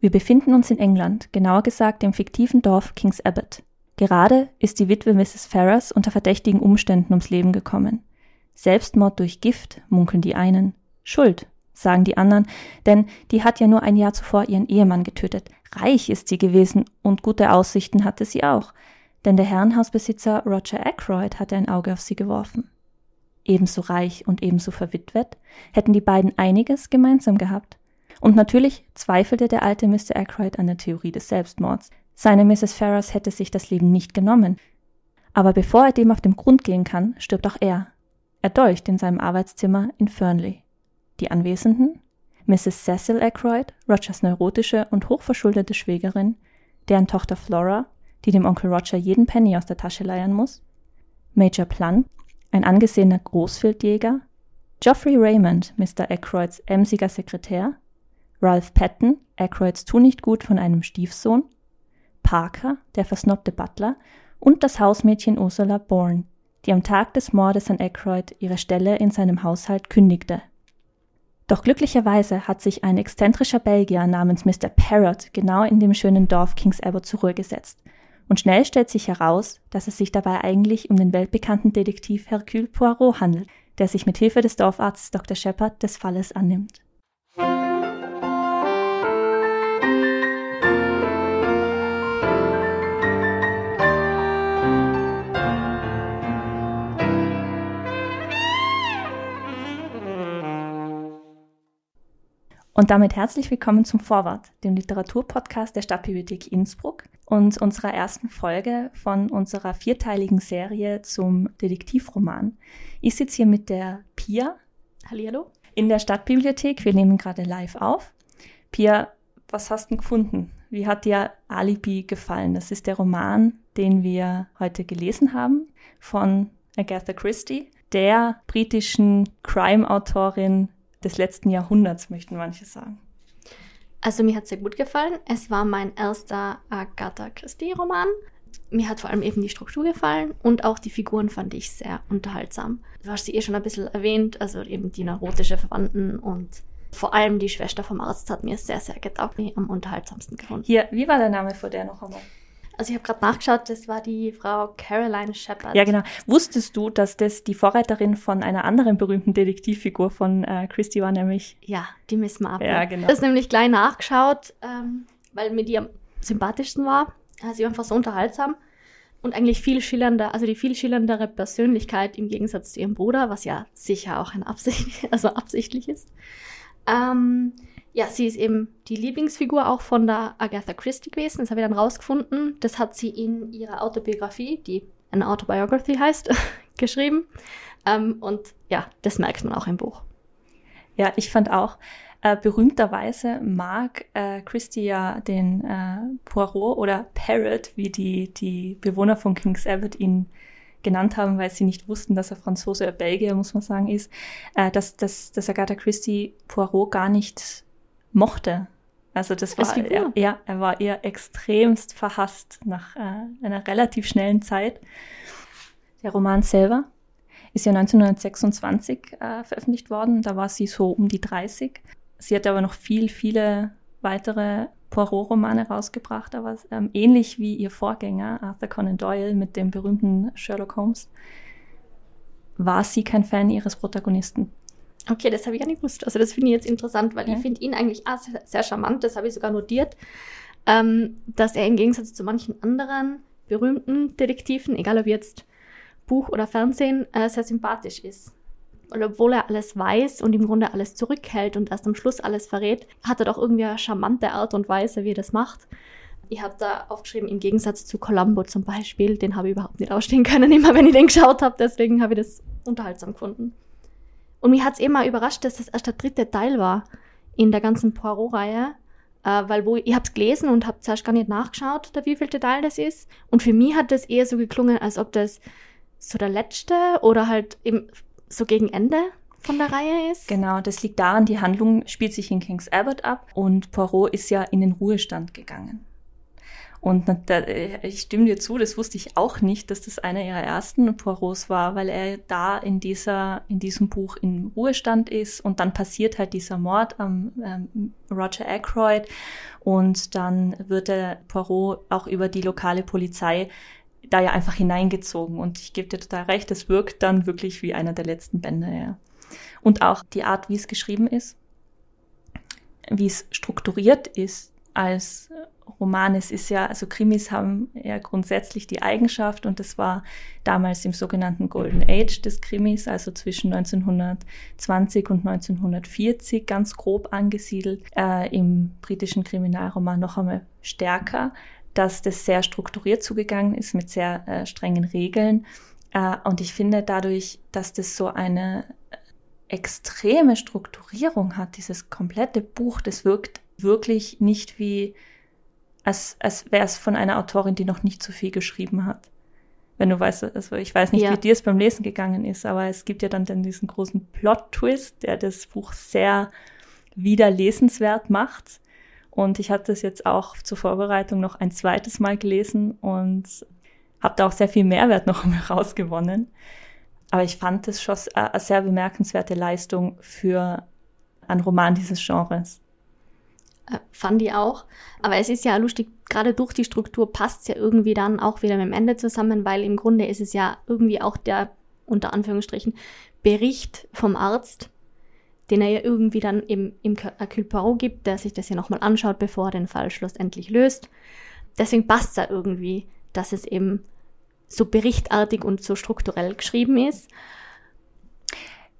Wir befinden uns in England, genauer gesagt im fiktiven Dorf Kings Abbot. Gerade ist die Witwe Mrs. Ferrars unter verdächtigen Umständen ums Leben gekommen. Selbstmord durch Gift, munkeln die einen. Schuld, sagen die anderen, denn die hat ja nur ein Jahr zuvor ihren Ehemann getötet. Reich ist sie gewesen und gute Aussichten hatte sie auch, denn der Herrenhausbesitzer Roger Ackroyd hatte ein Auge auf sie geworfen. Ebenso reich und ebenso verwitwet hätten die beiden einiges gemeinsam gehabt. Und natürlich zweifelte der alte Mr. Ackroyd an der Theorie des Selbstmords. Seine Mrs. Ferrars hätte sich das Leben nicht genommen. Aber bevor er dem auf den Grund gehen kann, stirbt auch er. Erdolcht in seinem Arbeitszimmer in Fernley. Die Anwesenden? Mrs. Cecil Ackroyd, Rogers neurotische und hochverschuldete Schwägerin, deren Tochter Flora, die dem Onkel Roger jeden Penny aus der Tasche leiern muss, Major Plum, ein angesehener Großwildjäger, Geoffrey Raymond, Mr. Ackroyds emsiger Sekretär, Ralph Patton, Ackroyds Tunichtgut von einem Stiefsohn, Parker, der versnobte Butler, und das Hausmädchen Ursula Bourne, die am Tag des Mordes an Ackroyd ihre Stelle in seinem Haushalt kündigte. Doch glücklicherweise hat sich ein exzentrischer Belgier namens Mr. Parrot genau in dem schönen Dorf Kings Abbot zur Ruhe gesetzt. Und schnell stellt sich heraus, dass es sich dabei eigentlich um den weltbekannten Detektiv Hercule Poirot handelt, der sich mit Hilfe des Dorfarztes Dr. Shepard des Falles annimmt. Und damit herzlich willkommen zum Vorwort, dem Literaturpodcast der Stadtbibliothek Innsbruck und unserer ersten Folge von unserer vierteiligen Serie zum Detektivroman. Ich sitze hier mit der Pia. Hallihallo. In der Stadtbibliothek. Wir nehmen gerade live auf. Pia, was hast du gefunden? Wie hat dir Alibi gefallen? Das ist der Roman, den wir heute gelesen haben von Agatha Christie, der britischen Crime-Autorin des letzten Jahrhunderts, möchten manche sagen. Also mir hat es sehr gut gefallen. Es war mein erster Agatha Christie-Roman. Mir hat vor allem eben die Struktur gefallen und auch die Figuren fand ich sehr unterhaltsam. Du hast sie eh schon ein bisschen erwähnt, also eben die neurotische Verwandten und vor allem die Schwester vom Arzt hat mir sehr, sehr getaugt, am unterhaltsamsten gefunden. Hier, wie war der Name vor der noch einmal? Also ich habe gerade nachgeschaut, das war die Frau Caroline Shepard. Ja, genau. Wusstest du, dass das die Vorreiterin von einer anderen berühmten Detektivfigur von äh, Christie war, nämlich? Ja, die Miss Marple. Ja, genau. Das ist nämlich gleich nachgeschaut, ähm, weil mir die am sympathischsten war. Sie war einfach so unterhaltsam und eigentlich viel schillernder, also die viel schillerndere Persönlichkeit im Gegensatz zu ihrem Bruder, was ja sicher auch ein Absicht, also absichtlich ist. Ähm, ja, sie ist eben die Lieblingsfigur auch von der Agatha Christie gewesen. Das habe ich dann rausgefunden. Das hat sie in ihrer Autobiografie, die eine Autobiography heißt, geschrieben. Ähm, und ja, das merkt man auch im Buch. Ja, ich fand auch, äh, berühmterweise mag äh, Christie ja den äh, Poirot oder Parrot, wie die, die Bewohner von King's Abbott ihn genannt haben, weil sie nicht wussten, dass er Franzose oder Belgier, muss man sagen, ist, äh, dass, dass, dass Agatha Christie Poirot gar nicht mochte. Also das war er, ja, er war eher extremst verhasst nach äh, einer relativ schnellen Zeit. Der Roman selber ist ja 1926 äh, veröffentlicht worden. Da war sie so um die 30. Sie hat aber noch viel, viele weitere Poirot-Romane rausgebracht, aber ähm, ähnlich wie ihr Vorgänger Arthur Conan Doyle mit dem berühmten Sherlock Holmes war sie kein Fan ihres Protagonisten. Okay, das habe ich ja nicht gewusst. Also das finde ich jetzt interessant, weil ja. ich finde ihn eigentlich auch sehr, sehr, charmant, das habe ich sogar notiert, ähm, dass er im Gegensatz zu manchen anderen berühmten Detektiven, egal ob jetzt Buch oder Fernsehen, äh, sehr sympathisch ist. Und obwohl er alles weiß und im Grunde alles zurückhält und erst am Schluss alles verrät, hat er doch irgendwie eine charmante Art und Weise, wie er das macht. Ich habe da aufgeschrieben, im Gegensatz zu Columbo zum Beispiel, den habe ich überhaupt nicht ausstehen können, immer wenn ich den geschaut habe, deswegen habe ich das unterhaltsam gefunden. Und mich hat es immer überrascht, dass das erst der dritte Teil war in der ganzen Poirot-Reihe. Äh, weil wo, ich habe es gelesen und habe zuerst gar nicht nachgeschaut, der wievielte Teil das ist. Und für mich hat das eher so geklungen, als ob das so der letzte oder halt eben so gegen Ende von der Reihe ist. Genau, das liegt daran, die Handlung spielt sich in King's Abbott ab und Poirot ist ja in den Ruhestand gegangen. Und ich stimme dir zu, das wusste ich auch nicht, dass das einer ihrer ersten Poirots war, weil er da in dieser, in diesem Buch in Ruhestand ist. Und dann passiert halt dieser Mord am ähm, Roger Ackroyd. Und dann wird der Poirot auch über die lokale Polizei da ja einfach hineingezogen. Und ich gebe dir total recht, es wirkt dann wirklich wie einer der letzten Bände, ja. Und auch die Art, wie es geschrieben ist, wie es strukturiert ist als Roman. Es ist ja, also Krimis haben ja grundsätzlich die Eigenschaft und das war damals im sogenannten Golden Age des Krimis, also zwischen 1920 und 1940 ganz grob angesiedelt, äh, im britischen Kriminalroman noch einmal stärker, dass das sehr strukturiert zugegangen ist mit sehr äh, strengen Regeln. Äh, und ich finde dadurch, dass das so eine extreme Strukturierung hat, dieses komplette Buch, das wirkt wirklich nicht wie als, als wäre es von einer Autorin, die noch nicht so viel geschrieben hat. Wenn du weißt, also ich weiß nicht, ja. wie dir es beim Lesen gegangen ist, aber es gibt ja dann, dann diesen großen Plot-Twist, der das Buch sehr wieder lesenswert macht. Und ich hatte es jetzt auch zur Vorbereitung noch ein zweites Mal gelesen und habe da auch sehr viel Mehrwert noch rausgewonnen. Aber ich fand es schon eine sehr bemerkenswerte Leistung für einen Roman dieses Genres. Äh, fand ich auch. Aber es ist ja lustig, gerade durch die Struktur passt es ja irgendwie dann auch wieder mit dem Ende zusammen, weil im Grunde ist es ja irgendwie auch der, unter Anführungsstrichen, Bericht vom Arzt, den er ja irgendwie dann im, im Hercule Poirot gibt, der sich das ja nochmal anschaut, bevor er den Fall schlussendlich löst. Deswegen passt es ja irgendwie, dass es eben so berichtartig und so strukturell geschrieben ist.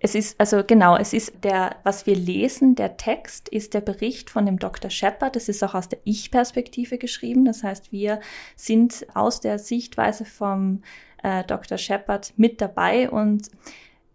Es ist, also genau, es ist der, was wir lesen, der Text ist der Bericht von dem Dr. Shepard. Das ist auch aus der Ich-Perspektive geschrieben. Das heißt, wir sind aus der Sichtweise vom äh, Dr. Shepard mit dabei und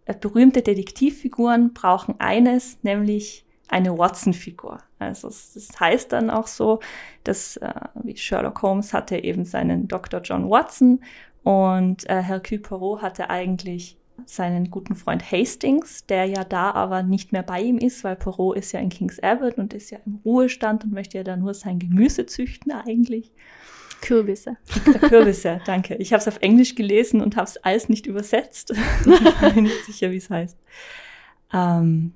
äh, berühmte Detektivfiguren brauchen eines, nämlich eine Watson-Figur. Also das heißt dann auch so, dass äh, wie Sherlock Holmes hatte eben seinen Dr. John Watson und äh, Hercule Poirot hatte eigentlich seinen guten Freund Hastings, der ja da aber nicht mehr bei ihm ist, weil Poirot ist ja in King's Abbott und ist ja im Ruhestand und möchte ja da nur sein Gemüse züchten eigentlich. Kürbisse. Kürbisse, danke. Ich habe es auf Englisch gelesen und habe es alles nicht übersetzt. ich bin nicht sicher, wie es heißt. Ähm,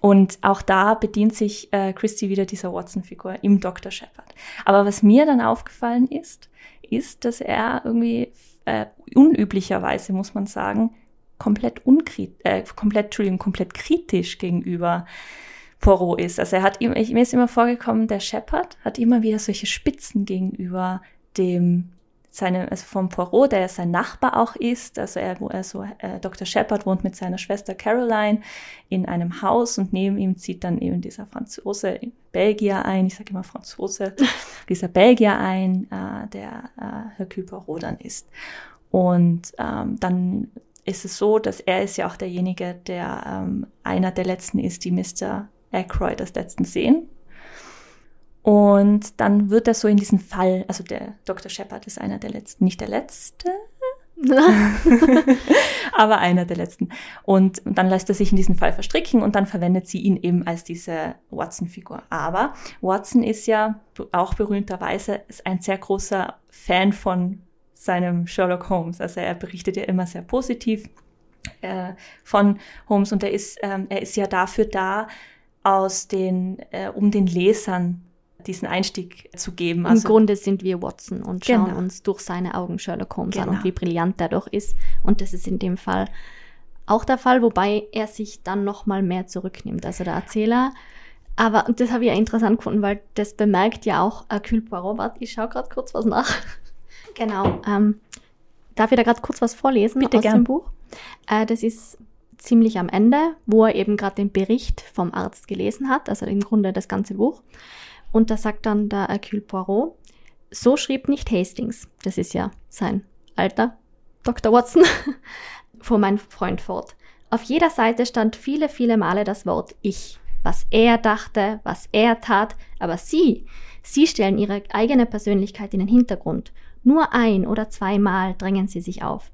und auch da bedient sich äh, Christie wieder dieser Watson-Figur im Dr. Shepard. Aber was mir dann aufgefallen ist, ist, dass er irgendwie äh, unüblicherweise, muss man sagen, komplett unkrit äh, komplett, Entschuldigung, komplett kritisch gegenüber Poirot ist. Also er hat ihm, ich, mir ist immer vorgekommen, der Shepard hat immer wieder solche Spitzen gegenüber dem seine, also vom Poirot, der sein Nachbar auch ist, also er, wo er so, äh, Dr. Shepard wohnt mit seiner Schwester Caroline in einem Haus und neben ihm zieht dann eben dieser Franzose Belgier ein, ich sage immer Franzose, dieser Belgier ein, äh, der äh, Hercule Poirot dann ist. Und ähm, dann ist es so, dass er ist ja auch derjenige, der ähm, einer der letzten ist, die Mr. Aykroyd als letzten sehen. Und dann wird er so in diesen Fall, also der Dr. Shepard ist einer der letzten, nicht der letzte, aber einer der letzten. Und dann lässt er sich in diesen Fall verstricken und dann verwendet sie ihn eben als diese Watson-Figur. Aber Watson ist ja auch berühmterweise ein sehr großer Fan von seinem Sherlock Holmes. Also er berichtet ja immer sehr positiv äh, von Holmes und er ist, ähm, er ist ja dafür da, aus den, äh, um den Lesern diesen Einstieg zu geben. Also, Im Grunde sind wir Watson und schauen genau. uns durch seine Augen Sherlock Holmes genau. an und genau. wie brillant er doch ist. Und das ist in dem Fall auch der Fall, wobei er sich dann noch mal mehr zurücknimmt, also der Erzähler. Aber und das habe ich ja interessant gefunden, weil das bemerkt ja auch Hercule Poirot. Warte, ich schaue gerade kurz was nach. Genau. Ähm, darf ich da gerade kurz was vorlesen Bitte aus gern. dem Buch? Äh, das ist ziemlich am Ende, wo er eben gerade den Bericht vom Arzt gelesen hat, also im Grunde das ganze Buch. Und da sagt dann der Hercule Poirot, so schrieb nicht Hastings, das ist ja sein alter Dr. Watson, fuhr mein Freund fort. Auf jeder Seite stand viele, viele Male das Wort ich, was er dachte, was er tat, aber Sie, Sie stellen Ihre eigene Persönlichkeit in den Hintergrund nur ein oder zweimal drängen sie sich auf,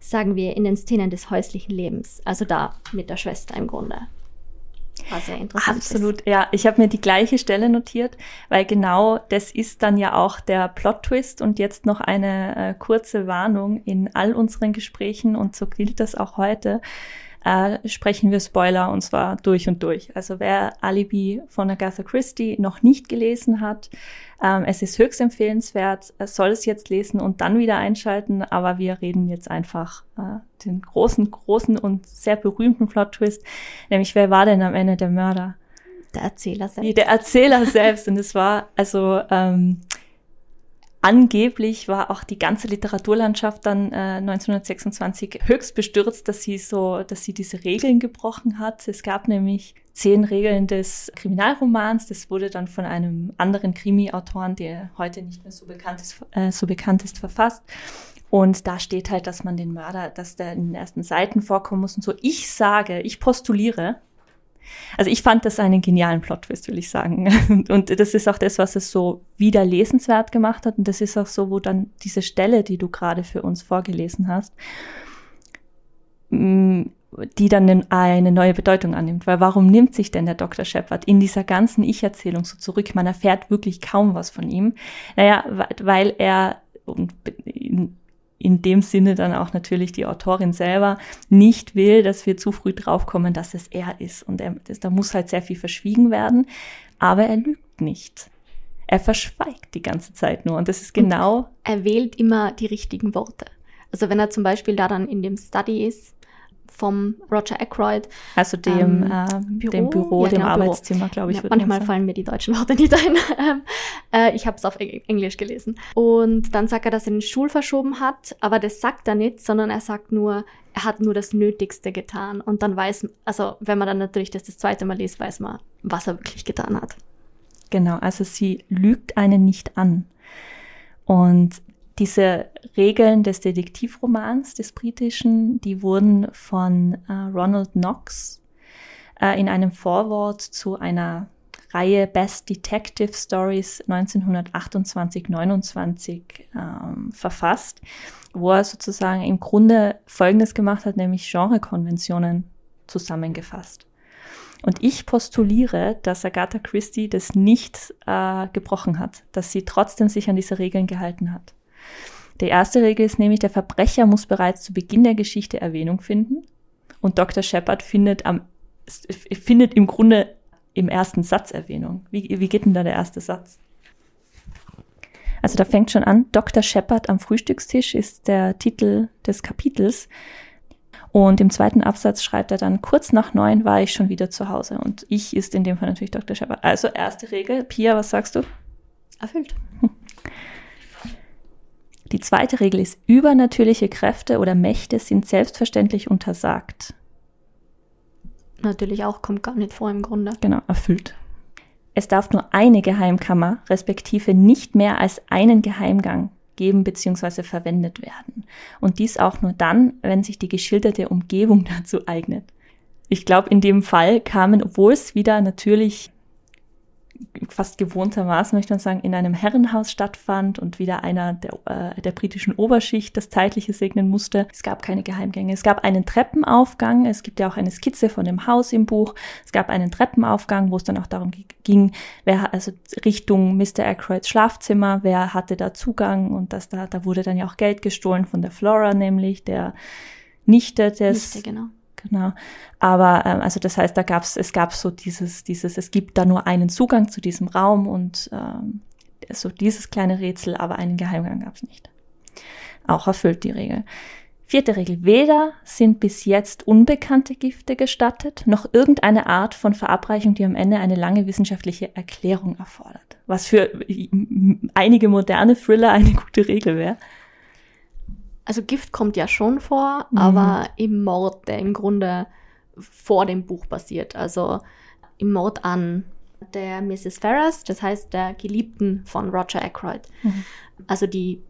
sagen wir in den Szenen des häuslichen Lebens, also da mit der Schwester im Grunde. war sehr interessant. Absolut, ist. ja. Ich habe mir die gleiche Stelle notiert, weil genau das ist dann ja auch der Plot-Twist und jetzt noch eine äh, kurze Warnung in all unseren Gesprächen und so gilt das auch heute äh, sprechen wir Spoiler und zwar durch und durch. Also wer Alibi von Agatha Christie noch nicht gelesen hat, ähm, es ist höchst empfehlenswert, es soll es jetzt lesen und dann wieder einschalten, aber wir reden jetzt einfach äh, den großen, großen und sehr berühmten Plot-Twist, nämlich wer war denn am Ende der Mörder? Der Erzähler selbst. Der Erzähler selbst. Und es war also ähm, Angeblich war auch die ganze Literaturlandschaft dann äh, 1926 höchst bestürzt, dass sie so, dass sie diese Regeln gebrochen hat. Es gab nämlich zehn Regeln des Kriminalromans. Das wurde dann von einem anderen Krimi-Autoren, der heute nicht mehr so bekannt ist, äh, so bekannt ist, verfasst. Und da steht halt, dass man den Mörder, dass der in den ersten Seiten vorkommen muss und so. Ich sage, ich postuliere, also ich fand das einen genialen Plot-Twist, will ich sagen. Und das ist auch das, was es so wieder lesenswert gemacht hat. Und das ist auch so, wo dann diese Stelle, die du gerade für uns vorgelesen hast, mm, die dann eine neue Bedeutung annimmt. Weil warum nimmt sich denn der Dr. Shepard in dieser ganzen Ich-Erzählung so zurück? Man erfährt wirklich kaum was von ihm. Naja, weil er in dem Sinne dann auch natürlich die Autorin selber nicht will, dass wir zu früh draufkommen, dass es er ist. Und er, da muss halt sehr viel verschwiegen werden. Aber er lügt nicht. Er verschweigt die ganze Zeit nur. Und das ist genau. Und er wählt immer die richtigen Worte. Also wenn er zum Beispiel da dann in dem Study ist, vom Roger Ackroyd. Also dem, ähm, äh, Büro, dem Büro, ja, dem genau, Arbeitszimmer, glaube ich. Ja, manchmal fallen mir die deutschen Worte nicht ein. Ähm, äh, ich habe es auf Englisch gelesen. Und dann sagt er, dass er den Schul verschoben hat, aber das sagt er nicht, sondern er sagt nur, er hat nur das Nötigste getan. Und dann weiß, also wenn man dann natürlich das das zweite Mal liest, weiß man, was er wirklich getan hat. Genau, also sie lügt einen nicht an. Und diese Regeln des Detektivromans, des britischen, die wurden von äh, Ronald Knox äh, in einem Vorwort zu einer Reihe Best Detective Stories 1928-29 ähm, verfasst, wo er sozusagen im Grunde Folgendes gemacht hat, nämlich Genrekonventionen zusammengefasst. Und ich postuliere, dass Agatha Christie das nicht äh, gebrochen hat, dass sie trotzdem sich an diese Regeln gehalten hat. Die erste Regel ist nämlich, der Verbrecher muss bereits zu Beginn der Geschichte Erwähnung finden. Und Dr. Shepard findet am, findet im Grunde im ersten Satz Erwähnung. Wie, wie geht denn da der erste Satz? Also da fängt schon an, Dr. Shepard am Frühstückstisch ist der Titel des Kapitels. Und im zweiten Absatz schreibt er dann, kurz nach neun war ich schon wieder zu Hause. Und ich ist in dem Fall natürlich Dr. Shepard. Also erste Regel. Pia, was sagst du? Erfüllt. Die zweite Regel ist, übernatürliche Kräfte oder Mächte sind selbstverständlich untersagt. Natürlich auch, kommt gar nicht vor im Grunde. Genau, erfüllt. Es darf nur eine Geheimkammer, respektive nicht mehr als einen Geheimgang geben bzw. verwendet werden. Und dies auch nur dann, wenn sich die geschilderte Umgebung dazu eignet. Ich glaube, in dem Fall kamen, obwohl es wieder natürlich fast gewohntermaßen, möchte man sagen, in einem Herrenhaus stattfand und wieder einer der, äh, der britischen Oberschicht das Zeitliche segnen musste. Es gab keine Geheimgänge. Es gab einen Treppenaufgang. Es gibt ja auch eine Skizze von dem Haus im Buch. Es gab einen Treppenaufgang, wo es dann auch darum ging, wer, also Richtung Mr. Aykroyds Schlafzimmer, wer hatte da Zugang und das da, da wurde dann ja auch Geld gestohlen von der Flora, nämlich der Nichte des, Nichte, genau. Genau. Aber ähm, also das heißt, da gab's, es gab so dieses, dieses, es gibt da nur einen Zugang zu diesem Raum und ähm, so dieses kleine Rätsel, aber einen Geheimgang gab's nicht. Auch erfüllt die Regel. Vierte Regel. Weder sind bis jetzt unbekannte Gifte gestattet, noch irgendeine Art von Verabreichung, die am Ende eine lange wissenschaftliche Erklärung erfordert. Was für einige moderne Thriller eine gute Regel wäre. Also Gift kommt ja schon vor, mhm. aber im Mord, der im Grunde vor dem Buch basiert. Also im Mord an der Mrs. Ferris, das heißt der Geliebten von Roger Ackroyd. Mhm. Also die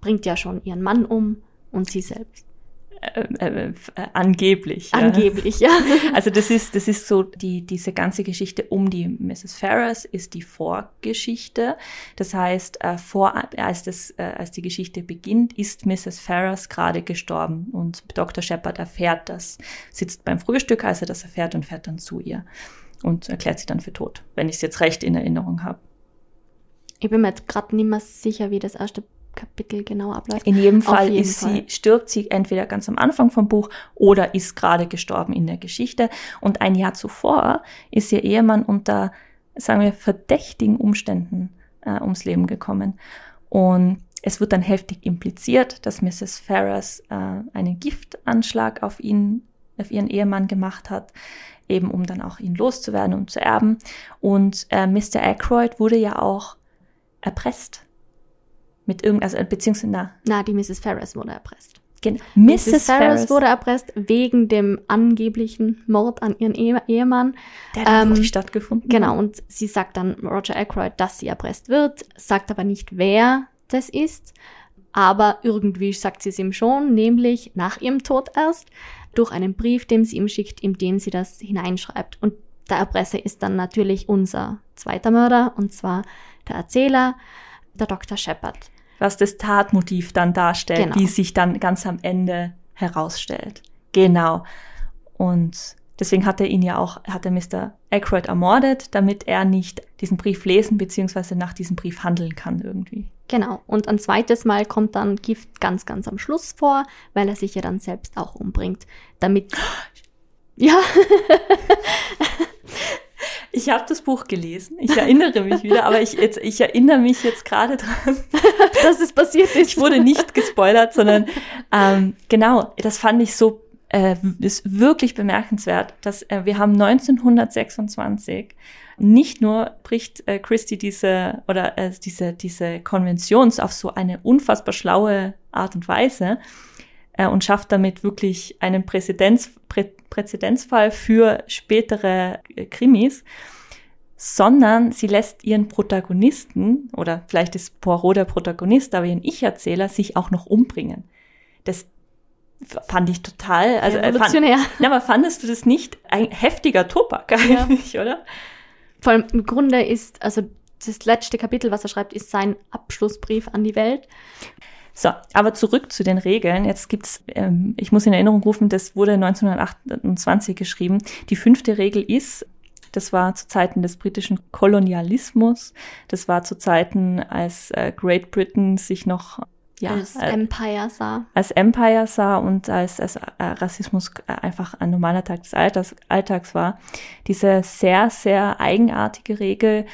bringt ja schon ihren Mann um und sie selbst. Äh, äh, äh, angeblich. Angeblich, ja. Also das ist, das ist so die, diese ganze Geschichte um die Mrs. Ferris ist die Vorgeschichte. Das heißt, äh, vor, als das, äh, als die Geschichte beginnt, ist Mrs. Ferris gerade gestorben und Dr. Shepard erfährt das, sitzt beim Frühstück, als er das erfährt und fährt dann zu ihr. und erklärt sie dann für tot, wenn ich es jetzt recht in Erinnerung habe. Ich bin mir jetzt gerade nicht mehr sicher, wie das erste Kapitel genau abläuft. In jedem Fall jeden ist Fall. sie, stirbt sie entweder ganz am Anfang vom Buch oder ist gerade gestorben in der Geschichte. Und ein Jahr zuvor ist ihr Ehemann unter, sagen wir, verdächtigen Umständen äh, ums Leben gekommen. Und es wird dann heftig impliziert, dass Mrs. Ferrers äh, einen Giftanschlag auf ihn, auf ihren Ehemann gemacht hat, eben um dann auch ihn loszuwerden und zu erben. Und äh, Mr. Aykroyd wurde ja auch erpresst. Mit irgendwas, also, beziehungsweise, na. Na, die Mrs. Ferris wurde erpresst. Genau. Mrs. Mrs. Ferris wurde erpresst wegen dem angeblichen Mord an ihren Ehe Ehemann. Der hat ähm, stattgefunden. Genau, und sie sagt dann Roger Aykroyd, dass sie erpresst wird, sagt aber nicht, wer das ist. Aber irgendwie sagt sie es ihm schon, nämlich nach ihrem Tod erst, durch einen Brief, den sie ihm schickt, in dem sie das hineinschreibt. Und der Erpresser ist dann natürlich unser zweiter Mörder, und zwar der Erzähler, der Dr. Shepard. Was das Tatmotiv dann darstellt, genau. wie sich dann ganz am Ende herausstellt. Genau. Und deswegen hat er ihn ja auch, hat er Mr. Aykroyd ermordet, damit er nicht diesen Brief lesen bzw. nach diesem Brief handeln kann irgendwie. Genau. Und ein zweites Mal kommt dann Gift ganz, ganz am Schluss vor, weil er sich ja dann selbst auch umbringt. Damit. Ja. Ich habe das Buch gelesen. Ich erinnere mich wieder, aber ich, jetzt, ich erinnere mich jetzt gerade dran, dass es passiert ist. Ich wurde nicht gespoilert, sondern ähm, genau, das fand ich so äh, ist wirklich bemerkenswert, dass äh, wir haben 1926 nicht nur bricht äh, Christie diese oder äh, diese diese Konventions auf so eine unfassbar schlaue Art und Weise, äh, und schafft damit wirklich einen Präzedenz, Prä Präzedenzfall für spätere äh, Krimis, sondern sie lässt ihren Protagonisten, oder vielleicht ist Poirot der Protagonist, aber ihren Ich-Erzähler sich auch noch umbringen. Das fand ich total, also äh, fand, na, aber fandest du das nicht ein heftiger Tobak eigentlich, ja. oder? Vor allem im Grunde ist, also das letzte Kapitel, was er schreibt, ist sein Abschlussbrief an die Welt. So, aber zurück zu den Regeln. Jetzt gibt's, ähm, ich muss in Erinnerung rufen, das wurde 1928 geschrieben. Die fünfte Regel ist, das war zu Zeiten des britischen Kolonialismus. Das war zu Zeiten, als äh, Great Britain sich noch ja, als äh, Empire sah. Als Empire sah und als, als äh, Rassismus äh, einfach ein normaler Tag des Alltags, Alltags war. Diese sehr, sehr eigenartige Regel,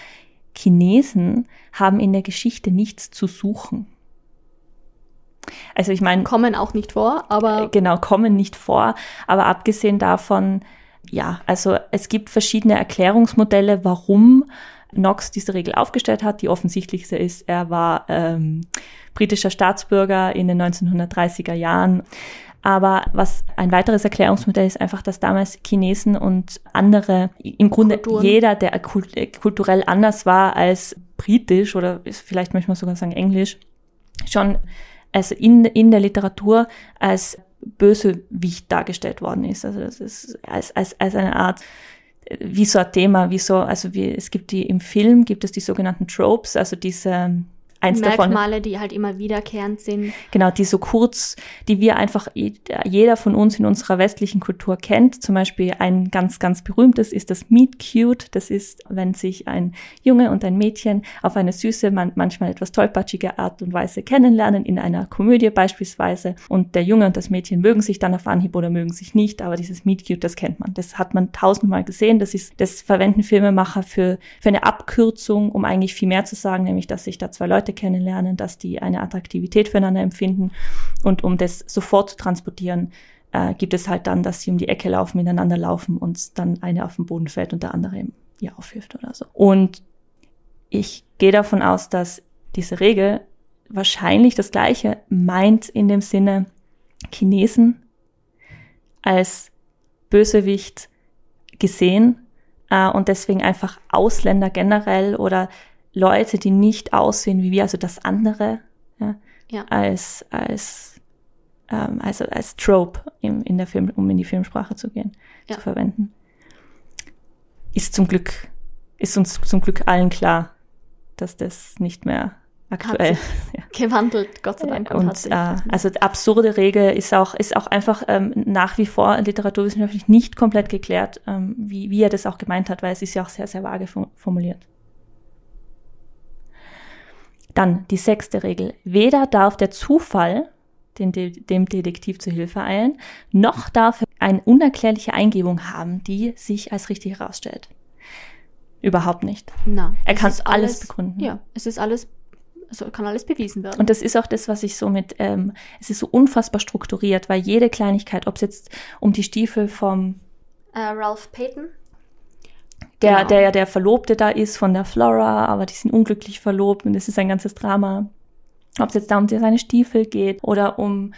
Chinesen haben in der Geschichte nichts zu suchen. Also ich meine. Kommen auch nicht vor, aber. Äh, genau, kommen nicht vor. Aber abgesehen davon, ja, also es gibt verschiedene Erklärungsmodelle, warum Knox diese Regel aufgestellt hat. Die offensichtlichste ist, er war ähm, britischer Staatsbürger in den 1930er Jahren. Aber was ein weiteres Erklärungsmodell ist einfach, dass damals Chinesen und andere, im Grunde Kulturen. jeder, der kulturell anders war als britisch oder vielleicht manchmal sogar sagen Englisch, schon also in, in der Literatur als Bösewicht dargestellt worden ist. Also das ist als, als, als eine Art wie so ein Thema, wie so, also wie, es gibt die, im Film gibt es die sogenannten Tropes, also diese eins Merkmale, davon, die halt immer wiederkehrend sind. Genau, die so kurz, die wir einfach, jeder von uns in unserer westlichen Kultur kennt. Zum Beispiel ein ganz, ganz berühmtes ist das Meet Cute. Das ist, wenn sich ein Junge und ein Mädchen auf eine süße, man, manchmal etwas tollpatschige Art und Weise kennenlernen, in einer Komödie beispielsweise. Und der Junge und das Mädchen mögen sich dann auf Anhieb oder mögen sich nicht, aber dieses Meet Cute, das kennt man. Das hat man tausendmal gesehen. Das ist, das verwenden Filmemacher für, für eine Abkürzung, um eigentlich viel mehr zu sagen, nämlich, dass sich da zwei Leute Leute kennenlernen, dass die eine Attraktivität füreinander empfinden. Und um das sofort zu transportieren, äh, gibt es halt dann, dass sie um die Ecke laufen, miteinander laufen und dann eine auf den Boden fällt und der andere ihr aufhilft oder so. Und ich gehe davon aus, dass diese Regel wahrscheinlich das Gleiche meint in dem Sinne Chinesen als Bösewicht gesehen äh, und deswegen einfach Ausländer generell oder Leute, die nicht aussehen wie wir, also das andere, ja, ja. als, als, ähm, also als Trope im, in der Film, um in die Filmsprache zu gehen, ja. zu verwenden. Ist zum Glück, ist uns zum Glück allen klar, dass das nicht mehr aktuell. gewandelt, Gott sei Dank. Und, und äh, also absurde Regel ist auch, ist auch einfach ähm, nach wie vor literaturwissenschaftlich nicht komplett geklärt, ähm, wie, wie er das auch gemeint hat, weil es ist ja auch sehr, sehr vage formuliert. Dann die sechste Regel. Weder darf der Zufall den De dem Detektiv zu Hilfe eilen, noch darf er eine unerklärliche Eingebung haben, die sich als richtig herausstellt. Überhaupt nicht. Na, er kann alles, alles begründen. Ja, es ist alles also kann alles bewiesen werden. Und das ist auch das, was ich so mit, ähm, es ist so unfassbar strukturiert, weil jede Kleinigkeit, ob es jetzt um die Stiefel vom äh, Ralph Payton, der, genau. der ja der Verlobte da ist von der Flora, aber die sind unglücklich verlobt und es ist ein ganzes Drama. Ob es jetzt da um seine Stiefel geht oder um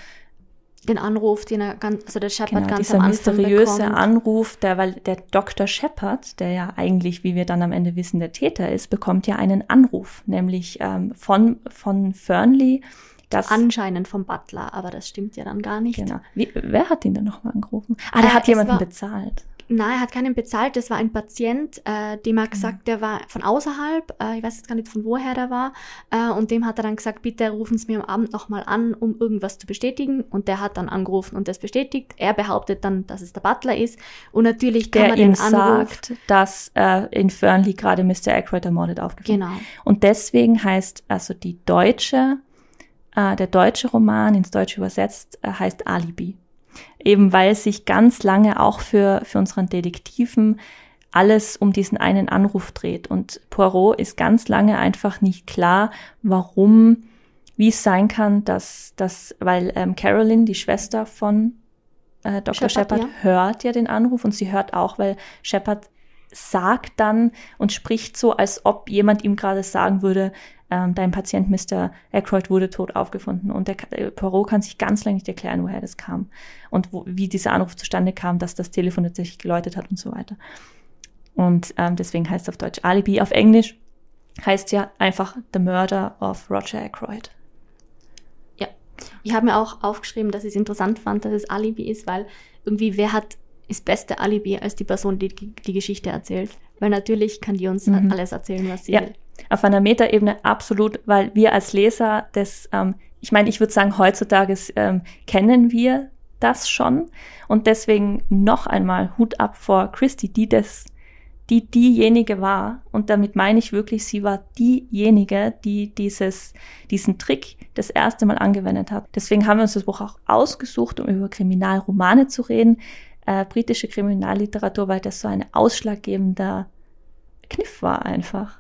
den Anruf, den er ganz, also der Shepard genau, ganz dieser am Anfang mysteriöse bekommt. Anruf, der, weil der Dr. Shepard, der ja eigentlich, wie wir dann am Ende wissen, der Täter ist, bekommt ja einen Anruf, nämlich ähm, von, von Fernley, das anscheinend vom Butler, aber das stimmt ja dann gar nicht. Genau. Wie, wer hat ihn denn nochmal angerufen? Ah, der Äh, hat jemanden war- bezahlt. Nein, er hat keinen bezahlt. Das war ein Patient, äh, dem er gesagt, der war von außerhalb. Äh, ich weiß jetzt gar nicht, von woher der war. Äh, und dem hat er dann gesagt, bitte rufen Sie mir am Abend nochmal an, um irgendwas zu bestätigen. Und der hat dann angerufen und das bestätigt. Er behauptet dann, dass es der Butler ist. Und natürlich kann Der man ihm den Anruf. sagt, dass äh, in Fernley gerade Mr. Aykroyd ermordet aufgefunden Genau. Und deswegen heißt also die deutsche, äh, der deutsche Roman ins Deutsche übersetzt, äh, heißt Alibi. Eben weil sich ganz lange auch für, für unseren Detektiven alles um diesen einen Anruf dreht. Und Poirot ist ganz lange einfach nicht klar, warum, wie es sein kann, dass, dass weil ähm, Carolyn, die Schwester von äh, Dr. Shepard, Shepard, hört ja den Anruf und sie hört auch, weil Shepard sagt dann und spricht so, als ob jemand ihm gerade sagen würde, ähm, dein Patient Mr. Aykroyd wurde tot aufgefunden. Und der äh, Poirot kann sich ganz lange nicht erklären, woher das kam und wo, wie dieser Anruf zustande kam, dass das Telefon tatsächlich geläutet hat und so weiter. Und ähm, deswegen heißt es auf Deutsch Alibi. Auf Englisch heißt ja einfach The Murder of Roger Aykroyd. Ich habe mir auch aufgeschrieben, dass ich es interessant fand, dass es Alibi ist, weil irgendwie wer hat das beste Alibi als die Person, die die Geschichte erzählt? Weil natürlich kann die uns Mhm. alles erzählen, was sie Ja. will. Auf einer Metaebene absolut, weil wir als Leser das, ähm, ich meine, ich würde sagen, heutzutage ähm, kennen wir das schon und deswegen noch einmal Hut ab vor Christy, die das, die diejenige war und damit meine ich wirklich, sie war diejenige, die dieses, diesen Trick das erste Mal angewendet hat. Deswegen haben wir uns das Buch auch ausgesucht, um über Kriminalromane zu reden, äh, britische Kriminalliteratur, weil das so ein ausschlaggebender Kniff war einfach.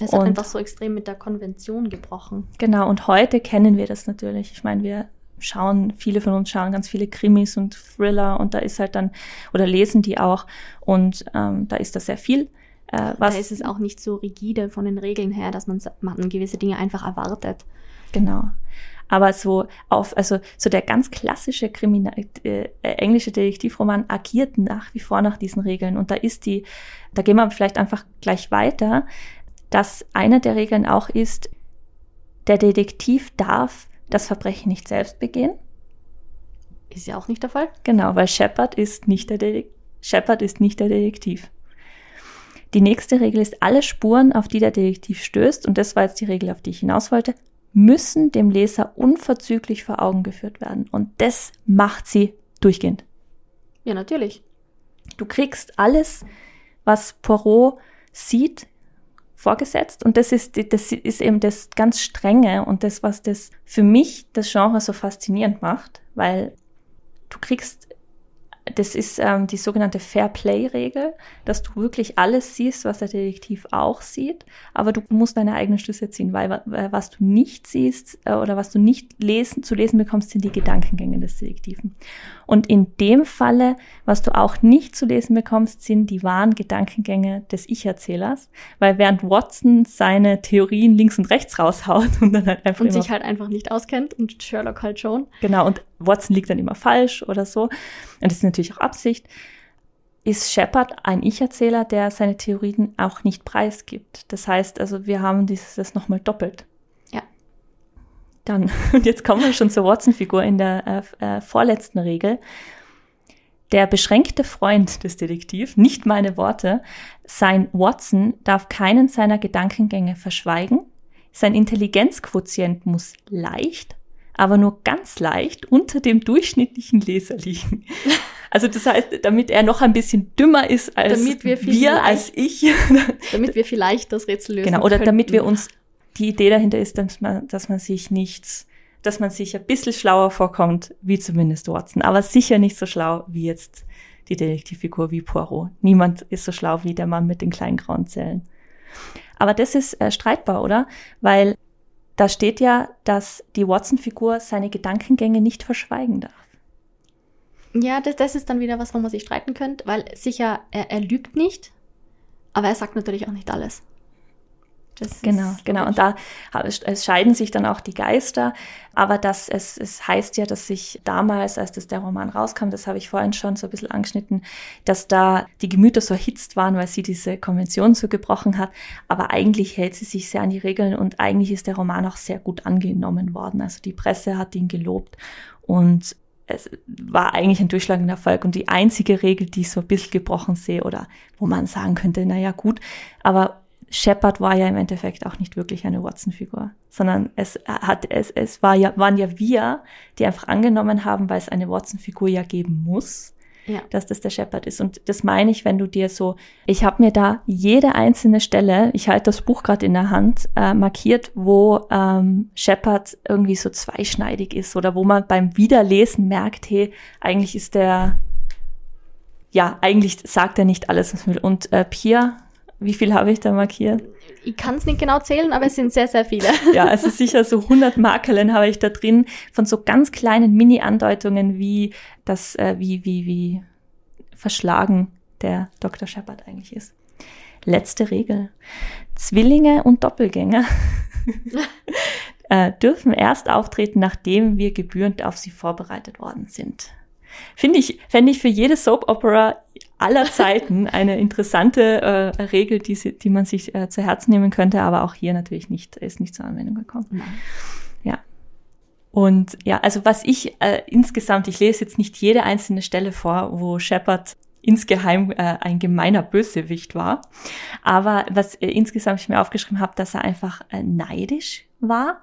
Es hat Und- einfach so extrem mit der Konvention gebrochen. Genau, und heute kennen wir das natürlich. Ich meine, wir schauen, viele von uns schauen ganz viele Krimis und Thriller und da ist halt dann, oder lesen die auch und ähm, da ist da sehr viel. Äh, was, da ist es auch nicht so rigide von den Regeln her, dass man, man gewisse Dinge einfach erwartet. Genau. Aber so auf, also so der ganz klassische Kriminal, äh, äh, englische Detektivroman agiert nach wie vor nach diesen Regeln. Und da ist die, da gehen wir vielleicht einfach gleich weiter, dass eine der Regeln auch ist, der Detektiv darf das Verbrechen nicht selbst begehen. Ist ja auch nicht der Fall. Genau, weil Shepard ist nicht der Detek Shepard ist nicht der Detektiv. Die nächste Regel ist, alle Spuren, auf die der Detektiv stößt, und das war jetzt die Regel, auf die ich hinaus wollte, müssen dem Leser unverzüglich vor Augen geführt werden. Und das macht sie durchgehend. Ja, natürlich. Du kriegst alles, was Poirot sieht, vorgesetzt. Und das ist, das ist eben das ganz Strenge und das, was das für mich das Genre so faszinierend macht, weil du kriegst, das ist ähm, die sogenannte Fair Play-Regel, dass du wirklich alles siehst, was der Detektiv auch sieht, aber du musst deine eigenen Schlüsse ziehen, weil wa- weil was du nicht siehst äh, oder was du nicht lesen, zu lesen bekommst, sind die Gedankengänge des Detektiven. Und in dem Falle, was du auch nicht zu lesen bekommst, sind die wahren Gedankengänge des Ich-Erzählers, weil während Watson seine Theorien links und rechts raushaut und dann halt einfach Und sich halt einfach nicht auskennt und Sherlock halt schon. Genau, und Watson liegt dann immer falsch oder so. Und das ist natürlich auch Absicht. Ist Shepard ein Ich-Erzähler, der seine Theorien auch nicht preisgibt. Das heißt, also wir haben dieses das nochmal doppelt. Ja. Dann, und jetzt kommen wir schon zur Watson-Figur in der äh, äh, vorletzten Regel. Der beschränkte Freund des Detektivs, nicht meine Worte, sein Watson darf keinen seiner Gedankengänge verschweigen, sein Intelligenzquotient muss leicht, aber nur ganz leicht unter dem durchschnittlichen Leser liegen. Also das heißt, damit er noch ein bisschen dümmer ist als wir, wir als ich. damit wir vielleicht das Rätsel lösen Genau, oder könnten. damit wir uns, die Idee dahinter ist, dass man, dass man sich nichts, dass man sich ein bisschen schlauer vorkommt, wie zumindest Watson, aber sicher nicht so schlau wie jetzt die Detektivfigur wie Poirot. Niemand ist so schlau wie der Mann mit den kleinen grauen Zellen. Aber das ist äh, streitbar, oder? Weil da steht ja, dass die Watson-Figur seine Gedankengänge nicht verschweigen darf. Ja, das, das ist dann wieder was, wo man sich streiten könnte, weil sicher, er, er lügt nicht, aber er sagt natürlich auch nicht alles. Das genau, genau. Und da scheiden sich dann auch die Geister. Aber das, es, es heißt ja, dass sich damals, als das der Roman rauskam, das habe ich vorhin schon so ein bisschen angeschnitten, dass da die Gemüter so erhitzt waren, weil sie diese Konvention so gebrochen hat. Aber eigentlich hält sie sich sehr an die Regeln und eigentlich ist der Roman auch sehr gut angenommen worden. Also die Presse hat ihn gelobt und es war eigentlich ein durchschlagender Erfolg und die einzige Regel, die ich so ein bisschen gebrochen sehe oder wo man sagen könnte, naja gut, aber Shepard war ja im Endeffekt auch nicht wirklich eine Watson-Figur, sondern es hat, es, es war ja, waren ja wir, die einfach angenommen haben, weil es eine Watson-Figur ja geben muss, ja. dass das der Shepard ist. Und das meine ich, wenn du dir so, ich habe mir da jede einzelne Stelle, ich halte das Buch gerade in der Hand, äh, markiert, wo ähm, Shepard irgendwie so zweischneidig ist oder wo man beim Wiederlesen merkt, hey, eigentlich ist der, ja, eigentlich sagt er nicht alles, was man will. Und äh, Pia wie viel habe ich da markiert? Ich kann es nicht genau zählen, aber es sind sehr, sehr viele. Ja, also sicher so 100 Makeln habe ich da drin von so ganz kleinen Mini-Andeutungen, wie das, äh, wie, wie, wie verschlagen der Dr. Shepard eigentlich ist. Letzte Regel. Zwillinge und Doppelgänger äh, dürfen erst auftreten, nachdem wir gebührend auf sie vorbereitet worden sind. Finde ich, fände ich für jede Soap Opera aller Zeiten eine interessante äh, Regel, die, sie, die man sich äh, zu Herzen nehmen könnte, aber auch hier natürlich nicht, ist nicht zur Anwendung gekommen. Nein. Ja. Und ja, also was ich äh, insgesamt, ich lese jetzt nicht jede einzelne Stelle vor, wo Shepard insgeheim äh, ein gemeiner Bösewicht war. Aber was äh, insgesamt ich mir aufgeschrieben habe, dass er einfach äh, neidisch war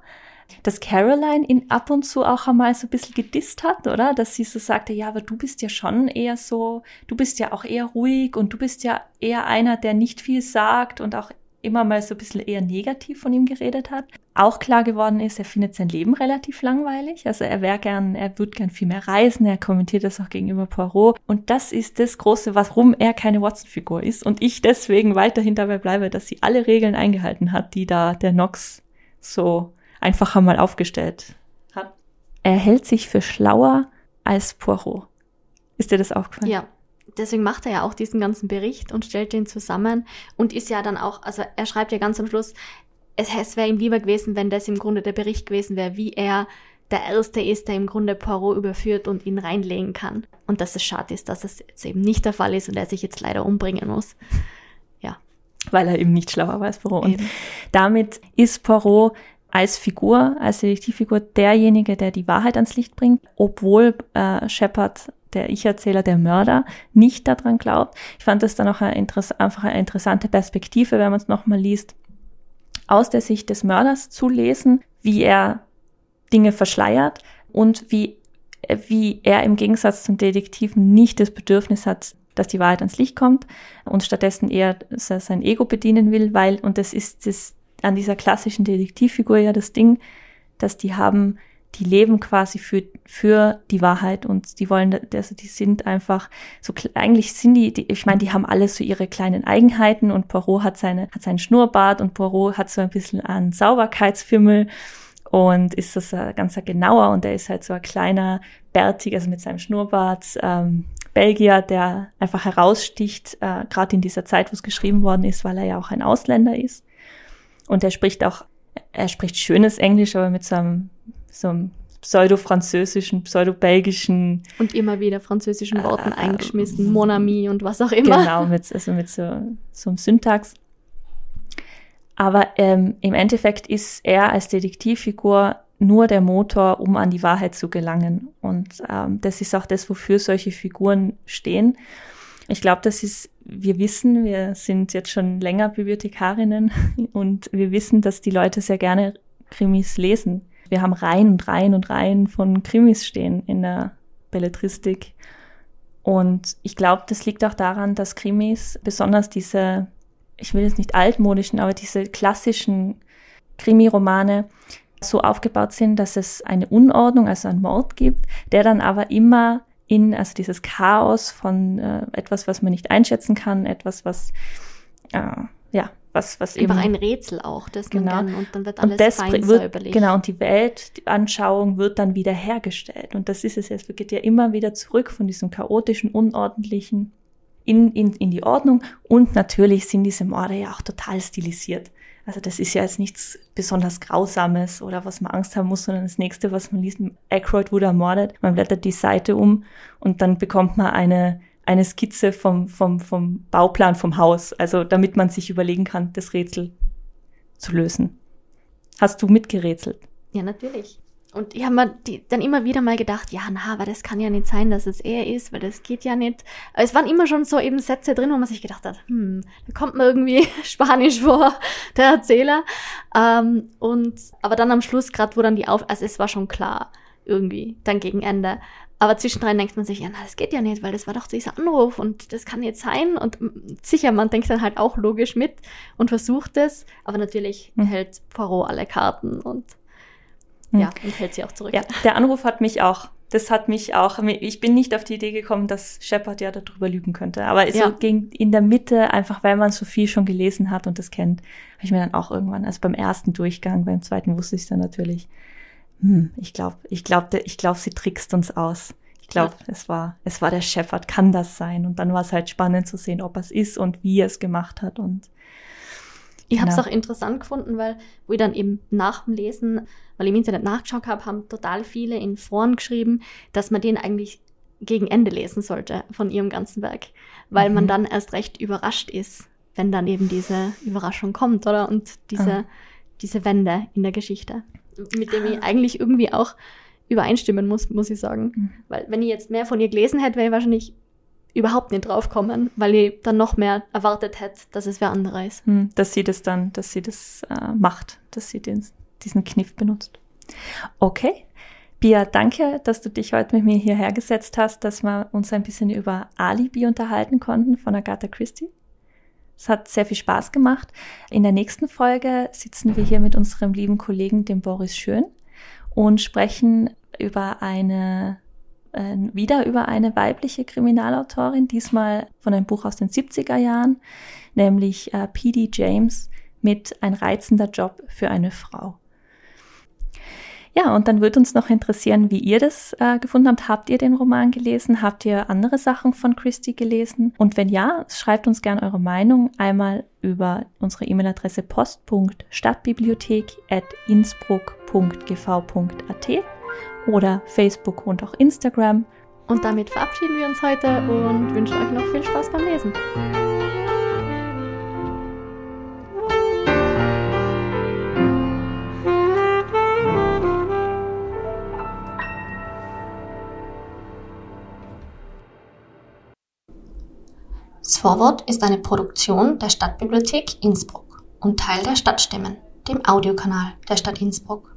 dass Caroline ihn ab und zu auch einmal so ein bisschen gedisst hat, oder? Dass sie so sagte, ja, aber du bist ja schon eher so, du bist ja auch eher ruhig und du bist ja eher einer, der nicht viel sagt und auch immer mal so ein bisschen eher negativ von ihm geredet hat. Auch klar geworden ist, er findet sein Leben relativ langweilig. Also er wäre gern, er würde gern viel mehr reisen. Er kommentiert das auch gegenüber Poirot. Und das ist das Große, warum er keine Watson-Figur ist. Und ich deswegen weiterhin dabei bleibe, dass sie alle Regeln eingehalten hat, die da der Nox so einfacher mal aufgestellt hat. Er hält sich für schlauer als Poirot. Ist dir das aufgefallen? Ja. Deswegen macht er ja auch diesen ganzen Bericht und stellt den zusammen und ist ja dann auch, also er schreibt ja ganz am Schluss, es, es wäre ihm lieber gewesen, wenn das im Grunde der Bericht gewesen wäre, wie er der Erste ist, der im Grunde Poirot überführt und ihn reinlegen kann. Und dass es schade ist, dass es jetzt eben nicht der Fall ist und er sich jetzt leider umbringen muss. Ja. Weil er eben nicht schlauer war als Poirot. Und damit ist Poirot als Figur, als Detektivfigur derjenige, der die Wahrheit ans Licht bringt, obwohl äh, Shepard, der Ich-Erzähler, der Mörder, nicht daran glaubt. Ich fand das dann auch eine einfach eine interessante Perspektive, wenn man es nochmal liest, aus der Sicht des Mörders zu lesen, wie er Dinge verschleiert und wie, wie er im Gegensatz zum Detektiven nicht das Bedürfnis hat, dass die Wahrheit ans Licht kommt und stattdessen eher sein Ego bedienen will, weil, und das ist das, an dieser klassischen Detektivfigur ja das Ding, dass die haben, die leben quasi für, für die Wahrheit und die wollen, also die sind einfach so, eigentlich sind die, die ich meine, die haben alle so ihre kleinen Eigenheiten und Poirot hat seine, hat seinen Schnurrbart und Poirot hat so ein bisschen einen Sauberkeitsfimmel und ist das ganzer genauer und der ist halt so ein kleiner, bärtig, also mit seinem Schnurrbart, ähm, Belgier, der einfach heraussticht, äh, gerade in dieser Zeit, wo es geschrieben worden ist, weil er ja auch ein Ausländer ist. Und er spricht auch, er spricht schönes Englisch, aber mit so einem, so einem pseudo-französischen, pseudo-belgischen. Und immer wieder französischen Worten äh, eingeschmissen, Mon ami und was auch immer. Genau, mit, also mit so, so einem Syntax. Aber ähm, im Endeffekt ist er als Detektivfigur nur der Motor, um an die Wahrheit zu gelangen. Und ähm, das ist auch das, wofür solche Figuren stehen. Ich glaube, das ist wir wissen, wir sind jetzt schon länger Bibliothekarinnen und wir wissen, dass die Leute sehr gerne Krimis lesen. Wir haben Reihen und Reihen und Reihen von Krimis stehen in der Belletristik. Und ich glaube, das liegt auch daran, dass Krimis, besonders diese, ich will jetzt nicht altmodischen, aber diese klassischen Krimiromane so aufgebaut sind, dass es eine Unordnung, also einen Mord gibt, der dann aber immer in, also dieses Chaos von äh, etwas, was man nicht einschätzen kann, etwas, was, äh, ja, was, was eben. Einfach ein Rätsel auch, das genau. Dann, und dann wird alles und das fein wird, Genau, und die Weltanschauung wird dann wieder hergestellt. Und das ist es jetzt, es geht ja immer wieder zurück von diesem chaotischen, unordentlichen in, in, in die Ordnung. Und natürlich sind diese Morde ja auch total stilisiert. Also das ist ja jetzt nichts besonders Grausames oder was man Angst haben muss, sondern das nächste, was man liest, Aykroyd wurde ermordet. Man blättert die Seite um und dann bekommt man eine, eine Skizze vom, vom, vom Bauplan vom Haus. Also damit man sich überlegen kann, das Rätsel zu lösen. Hast du mitgerätselt? Ja, natürlich. Und ich habe mir die, dann immer wieder mal gedacht, ja, na, aber das kann ja nicht sein, dass es er ist, weil das geht ja nicht. Aber es waren immer schon so eben Sätze drin, wo man sich gedacht hat, hm, da kommt mir irgendwie Spanisch vor, der Erzähler. Ähm, und aber dann am Schluss, gerade wo dann die Auf, also es war schon klar, irgendwie, dann gegen Ende. Aber zwischendrin denkt man sich, ja, na, das geht ja nicht, weil das war doch dieser Anruf und das kann jetzt sein. Und sicher, man denkt dann halt auch logisch mit und versucht es. Aber natürlich mhm. hält Poirot alle Karten und hm. Ja, und hält sie auch zurück. Ja, der Anruf hat mich auch, das hat mich auch, ich bin nicht auf die Idee gekommen, dass Shepard ja darüber lügen könnte. Aber ja. so ging in der Mitte, einfach weil man so viel schon gelesen hat und das kennt, habe ich mir dann auch irgendwann, also beim ersten Durchgang, beim zweiten wusste ich es dann natürlich, hm, ich glaube, ich glaube, ich glaube, sie trickst uns aus. Ich glaube, ja. es war, es war der Shepard, kann das sein? Und dann war es halt spannend zu sehen, ob es ist und wie er es gemacht hat und ich habe es auch interessant gefunden, weil wo ich dann eben nach dem Lesen, weil ich im Internet nachgeschaut habe, haben total viele in Foren geschrieben, dass man den eigentlich gegen Ende lesen sollte von ihrem ganzen Werk, weil mhm. man dann erst recht überrascht ist, wenn dann eben diese Überraschung kommt, oder? Und diese, mhm. diese Wende in der Geschichte, mit dem ich eigentlich irgendwie auch übereinstimmen muss, muss ich sagen. Mhm. Weil wenn ich jetzt mehr von ihr gelesen hätte, wäre ich wahrscheinlich überhaupt nicht draufkommen, weil ich dann noch mehr erwartet hätte, dass es wer anderer ist. Hm, dass sie das dann, dass sie das äh, macht, dass sie den, diesen Kniff benutzt. Okay. Bia, danke, dass du dich heute mit mir hierher gesetzt hast, dass wir uns ein bisschen über Alibi unterhalten konnten von Agatha Christie. Es hat sehr viel Spaß gemacht. In der nächsten Folge sitzen wir hier mit unserem lieben Kollegen, dem Boris Schön, und sprechen über eine äh, wieder über eine weibliche Kriminalautorin, diesmal von einem Buch aus den 70er Jahren, nämlich äh, P.D. James mit Ein reizender Job für eine Frau. Ja, und dann würde uns noch interessieren, wie ihr das äh, gefunden habt. Habt ihr den Roman gelesen? Habt ihr andere Sachen von Christie gelesen? Und wenn ja, schreibt uns gerne eure Meinung einmal über unsere E-Mail-Adresse post.stadtbibliothek.innsbruck.gv.at oder Facebook und auch Instagram. Und damit verabschieden wir uns heute und wünschen euch noch viel Spaß beim Lesen. Das Vorwort ist eine Produktion der Stadtbibliothek Innsbruck und Teil der Stadtstimmen, dem Audiokanal der Stadt Innsbruck.